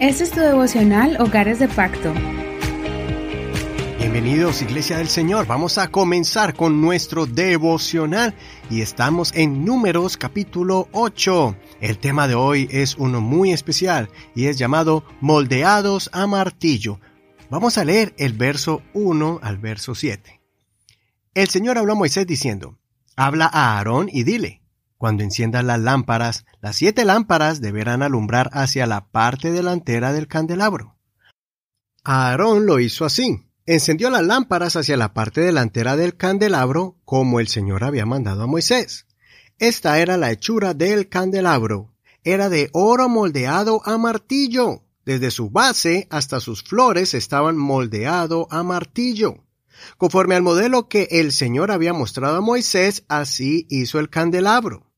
Este es tu devocional Hogares de Pacto. Bienvenidos Iglesia del Señor. Vamos a comenzar con nuestro devocional y estamos en Números capítulo 8. El tema de hoy es uno muy especial y es llamado Moldeados a martillo. Vamos a leer el verso 1 al verso 7. El Señor habló a Moisés diciendo, Habla a Aarón y dile, cuando enciendas las lámparas, las siete lámparas deberán alumbrar hacia la parte delantera del candelabro. Aarón lo hizo así. Encendió las lámparas hacia la parte delantera del candelabro como el Señor había mandado a Moisés. Esta era la hechura del candelabro. Era de oro moldeado a martillo. Desde su base hasta sus flores estaban moldeado a martillo. Conforme al modelo que el Señor había mostrado a Moisés, así hizo el candelabro.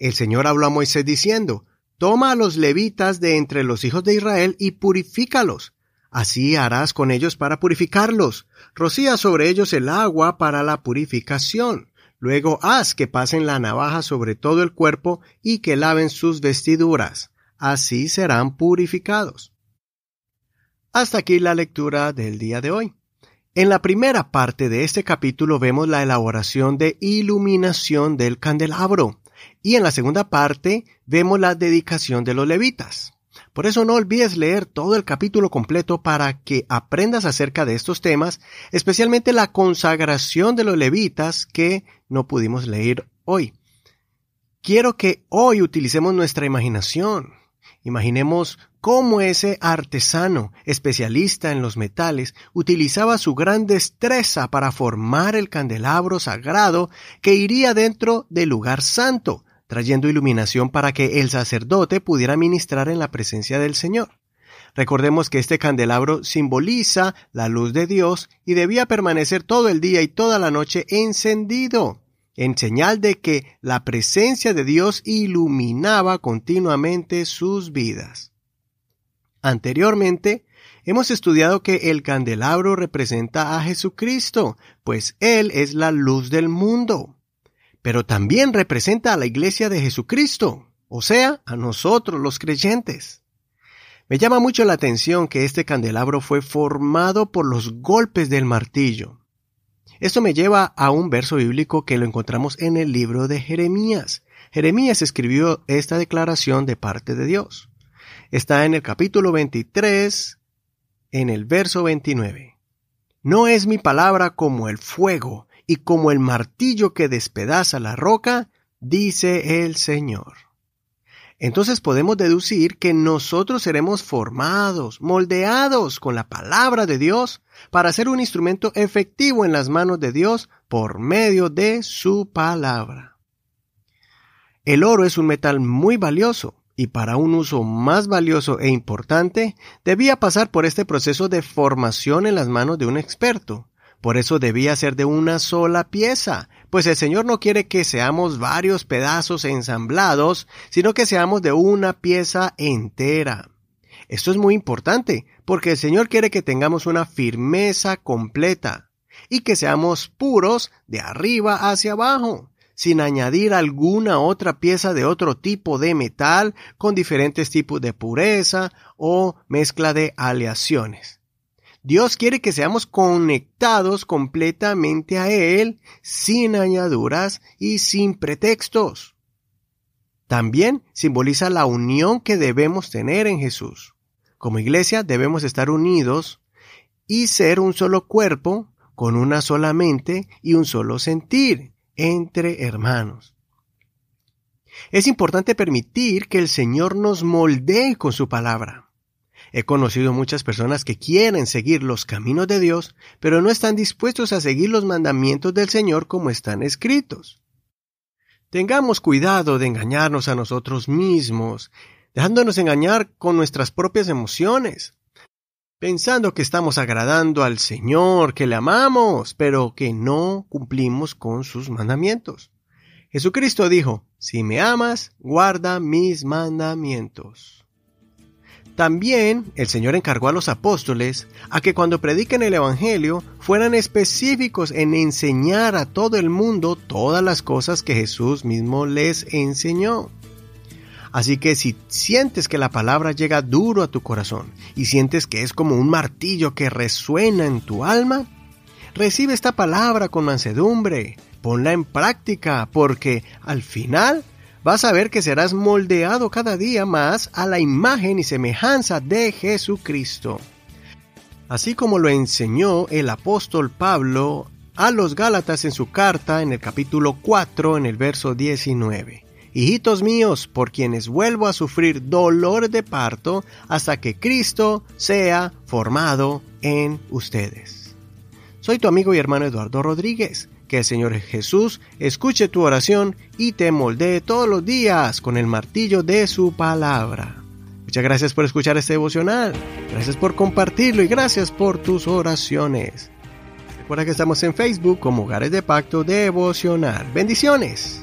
El Señor habló a Moisés diciendo, Toma a los levitas de entre los hijos de Israel y purifícalos. Así harás con ellos para purificarlos. Rocía sobre ellos el agua para la purificación. Luego haz que pasen la navaja sobre todo el cuerpo y que laven sus vestiduras. Así serán purificados. Hasta aquí la lectura del día de hoy. En la primera parte de este capítulo vemos la elaboración de iluminación del candelabro y en la segunda parte vemos la dedicación de los levitas. Por eso no olvides leer todo el capítulo completo para que aprendas acerca de estos temas, especialmente la consagración de los levitas que no pudimos leer hoy. Quiero que hoy utilicemos nuestra imaginación. Imaginemos cómo ese artesano, especialista en los metales, utilizaba su gran destreza para formar el candelabro sagrado que iría dentro del lugar santo, trayendo iluminación para que el sacerdote pudiera ministrar en la presencia del Señor. Recordemos que este candelabro simboliza la luz de Dios y debía permanecer todo el día y toda la noche encendido en señal de que la presencia de Dios iluminaba continuamente sus vidas. Anteriormente, hemos estudiado que el candelabro representa a Jesucristo, pues Él es la luz del mundo. Pero también representa a la iglesia de Jesucristo, o sea, a nosotros los creyentes. Me llama mucho la atención que este candelabro fue formado por los golpes del martillo. Esto me lleva a un verso bíblico que lo encontramos en el libro de Jeremías. Jeremías escribió esta declaración de parte de Dios. Está en el capítulo 23, en el verso 29. No es mi palabra como el fuego y como el martillo que despedaza la roca, dice el Señor entonces podemos deducir que nosotros seremos formados, moldeados con la palabra de Dios para ser un instrumento efectivo en las manos de Dios por medio de su palabra. El oro es un metal muy valioso y para un uso más valioso e importante debía pasar por este proceso de formación en las manos de un experto. Por eso debía ser de una sola pieza, pues el Señor no quiere que seamos varios pedazos ensamblados, sino que seamos de una pieza entera. Esto es muy importante, porque el Señor quiere que tengamos una firmeza completa y que seamos puros de arriba hacia abajo, sin añadir alguna otra pieza de otro tipo de metal con diferentes tipos de pureza o mezcla de aleaciones. Dios quiere que seamos conectados completamente a Él, sin añaduras y sin pretextos. También simboliza la unión que debemos tener en Jesús. Como iglesia debemos estar unidos y ser un solo cuerpo, con una sola mente y un solo sentir entre hermanos. Es importante permitir que el Señor nos moldee con su palabra. He conocido muchas personas que quieren seguir los caminos de Dios, pero no están dispuestos a seguir los mandamientos del Señor como están escritos. Tengamos cuidado de engañarnos a nosotros mismos, dejándonos engañar con nuestras propias emociones, pensando que estamos agradando al Señor, que le amamos, pero que no cumplimos con sus mandamientos. Jesucristo dijo, si me amas, guarda mis mandamientos. También el Señor encargó a los apóstoles a que cuando prediquen el Evangelio fueran específicos en enseñar a todo el mundo todas las cosas que Jesús mismo les enseñó. Así que si sientes que la palabra llega duro a tu corazón y sientes que es como un martillo que resuena en tu alma, recibe esta palabra con mansedumbre, ponla en práctica, porque al final vas a ver que serás moldeado cada día más a la imagen y semejanza de Jesucristo. Así como lo enseñó el apóstol Pablo a los Gálatas en su carta en el capítulo 4 en el verso 19. Hijitos míos, por quienes vuelvo a sufrir dolor de parto hasta que Cristo sea formado en ustedes. Soy tu amigo y hermano Eduardo Rodríguez. Que el Señor Jesús escuche tu oración y te moldee todos los días con el martillo de su palabra. Muchas gracias por escuchar este devocional, gracias por compartirlo y gracias por tus oraciones. Recuerda que estamos en Facebook como Hogares de Pacto Devocional. Bendiciones.